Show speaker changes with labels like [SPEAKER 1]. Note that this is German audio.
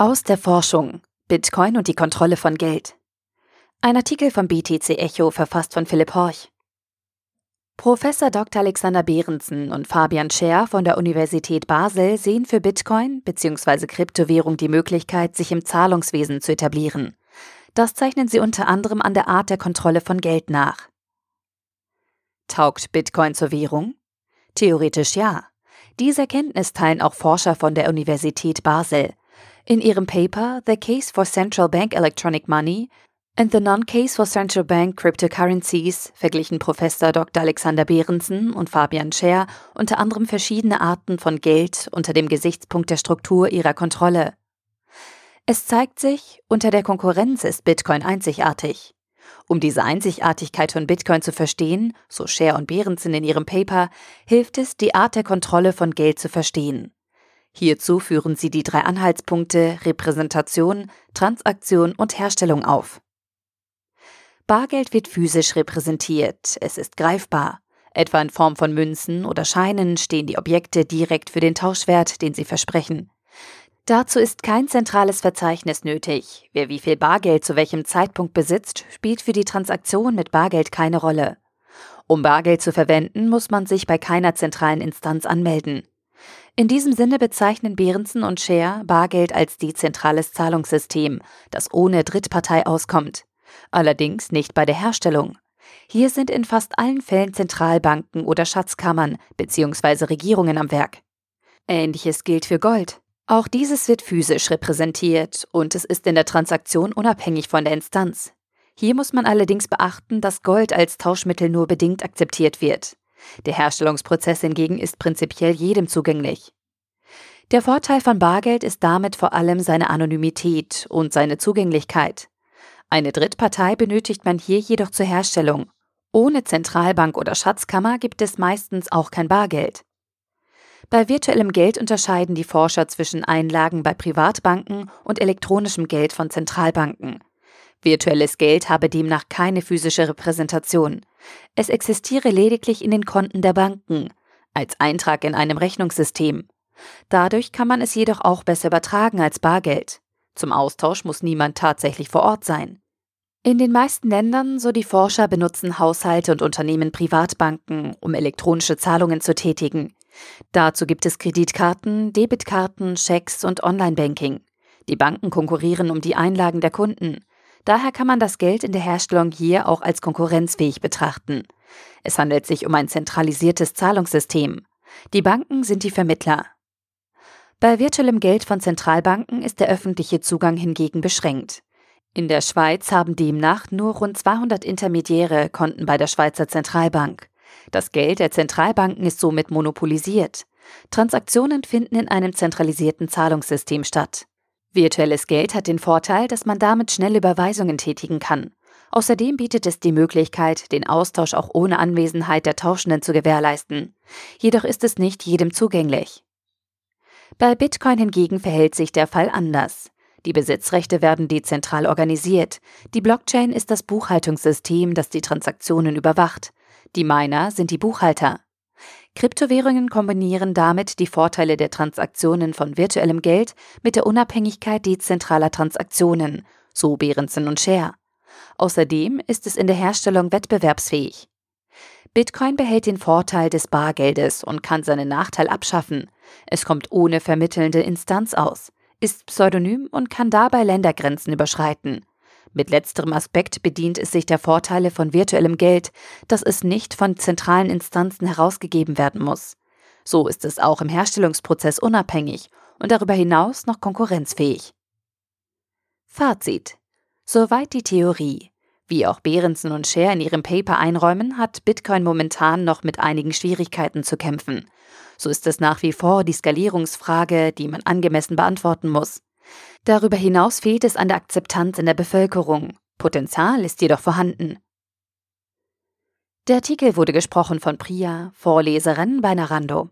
[SPEAKER 1] Aus der Forschung Bitcoin und die Kontrolle von Geld. Ein Artikel vom BTC Echo verfasst von Philipp Horch. Professor Dr. Alexander Behrensen und Fabian Scher von der Universität Basel sehen für Bitcoin bzw. Kryptowährung die Möglichkeit, sich im Zahlungswesen zu etablieren. Das zeichnen sie unter anderem an der Art der Kontrolle von Geld nach. Taugt Bitcoin zur Währung? Theoretisch ja. Diese Erkenntnis teilen auch Forscher von der Universität Basel. In ihrem Paper The Case for Central Bank Electronic Money and the Non-Case for Central Bank Cryptocurrencies verglichen Professor Dr. Alexander Behrensen und Fabian Scher unter anderem verschiedene Arten von Geld unter dem Gesichtspunkt der Struktur ihrer Kontrolle. Es zeigt sich, unter der Konkurrenz ist Bitcoin einzigartig. Um diese Einzigartigkeit von Bitcoin zu verstehen, so Scher und Behrensen in ihrem Paper, hilft es, die Art der Kontrolle von Geld zu verstehen. Hierzu führen sie die drei Anhaltspunkte Repräsentation, Transaktion und Herstellung auf. Bargeld wird physisch repräsentiert, es ist greifbar. Etwa in Form von Münzen oder Scheinen stehen die Objekte direkt für den Tauschwert, den sie versprechen. Dazu ist kein zentrales Verzeichnis nötig. Wer wie viel Bargeld zu welchem Zeitpunkt besitzt, spielt für die Transaktion mit Bargeld keine Rolle. Um Bargeld zu verwenden, muss man sich bei keiner zentralen Instanz anmelden. In diesem Sinne bezeichnen Behrensen und Scher Bargeld als dezentrales Zahlungssystem, das ohne Drittpartei auskommt. Allerdings nicht bei der Herstellung. Hier sind in fast allen Fällen Zentralbanken oder Schatzkammern bzw. Regierungen am Werk. Ähnliches gilt für Gold. Auch dieses wird physisch repräsentiert und es ist in der Transaktion unabhängig von der Instanz. Hier muss man allerdings beachten, dass Gold als Tauschmittel nur bedingt akzeptiert wird. Der Herstellungsprozess hingegen ist prinzipiell jedem zugänglich. Der Vorteil von Bargeld ist damit vor allem seine Anonymität und seine Zugänglichkeit. Eine Drittpartei benötigt man hier jedoch zur Herstellung. Ohne Zentralbank oder Schatzkammer gibt es meistens auch kein Bargeld. Bei virtuellem Geld unterscheiden die Forscher zwischen Einlagen bei Privatbanken und elektronischem Geld von Zentralbanken. Virtuelles Geld habe demnach keine physische Repräsentation. Es existiere lediglich in den Konten der Banken, als Eintrag in einem Rechnungssystem. Dadurch kann man es jedoch auch besser übertragen als Bargeld. Zum Austausch muss niemand tatsächlich vor Ort sein. In den meisten Ländern, so die Forscher, benutzen Haushalte und Unternehmen Privatbanken, um elektronische Zahlungen zu tätigen. Dazu gibt es Kreditkarten, Debitkarten, Schecks und Online-Banking. Die Banken konkurrieren um die Einlagen der Kunden. Daher kann man das Geld in der Herstellung hier auch als konkurrenzfähig betrachten. Es handelt sich um ein zentralisiertes Zahlungssystem. Die Banken sind die Vermittler. Bei virtuellem Geld von Zentralbanken ist der öffentliche Zugang hingegen beschränkt. In der Schweiz haben demnach nur rund 200 Intermediäre Konten bei der Schweizer Zentralbank. Das Geld der Zentralbanken ist somit monopolisiert. Transaktionen finden in einem zentralisierten Zahlungssystem statt. Virtuelles Geld hat den Vorteil, dass man damit schnelle Überweisungen tätigen kann. Außerdem bietet es die Möglichkeit, den Austausch auch ohne Anwesenheit der Tauschenden zu gewährleisten. Jedoch ist es nicht jedem zugänglich. Bei Bitcoin hingegen verhält sich der Fall anders. Die Besitzrechte werden dezentral organisiert. Die Blockchain ist das Buchhaltungssystem, das die Transaktionen überwacht. Die Miner sind die Buchhalter. Kryptowährungen kombinieren damit die Vorteile der Transaktionen von virtuellem Geld mit der Unabhängigkeit dezentraler Transaktionen, so Behrensen und Share. Außerdem ist es in der Herstellung wettbewerbsfähig. Bitcoin behält den Vorteil des Bargeldes und kann seinen Nachteil abschaffen. Es kommt ohne vermittelnde Instanz aus, ist pseudonym und kann dabei Ländergrenzen überschreiten. Mit letzterem Aspekt bedient es sich der Vorteile von virtuellem Geld, dass es nicht von zentralen Instanzen herausgegeben werden muss. So ist es auch im Herstellungsprozess unabhängig und darüber hinaus noch konkurrenzfähig. Fazit. Soweit die Theorie. Wie auch Behrensen und Scher in ihrem Paper einräumen, hat Bitcoin momentan noch mit einigen Schwierigkeiten zu kämpfen. So ist es nach wie vor die Skalierungsfrage, die man angemessen beantworten muss. Darüber hinaus fehlt es an der Akzeptanz in der Bevölkerung. Potenzial ist jedoch vorhanden. Der Artikel wurde gesprochen von Priya, Vorleserin bei Narando.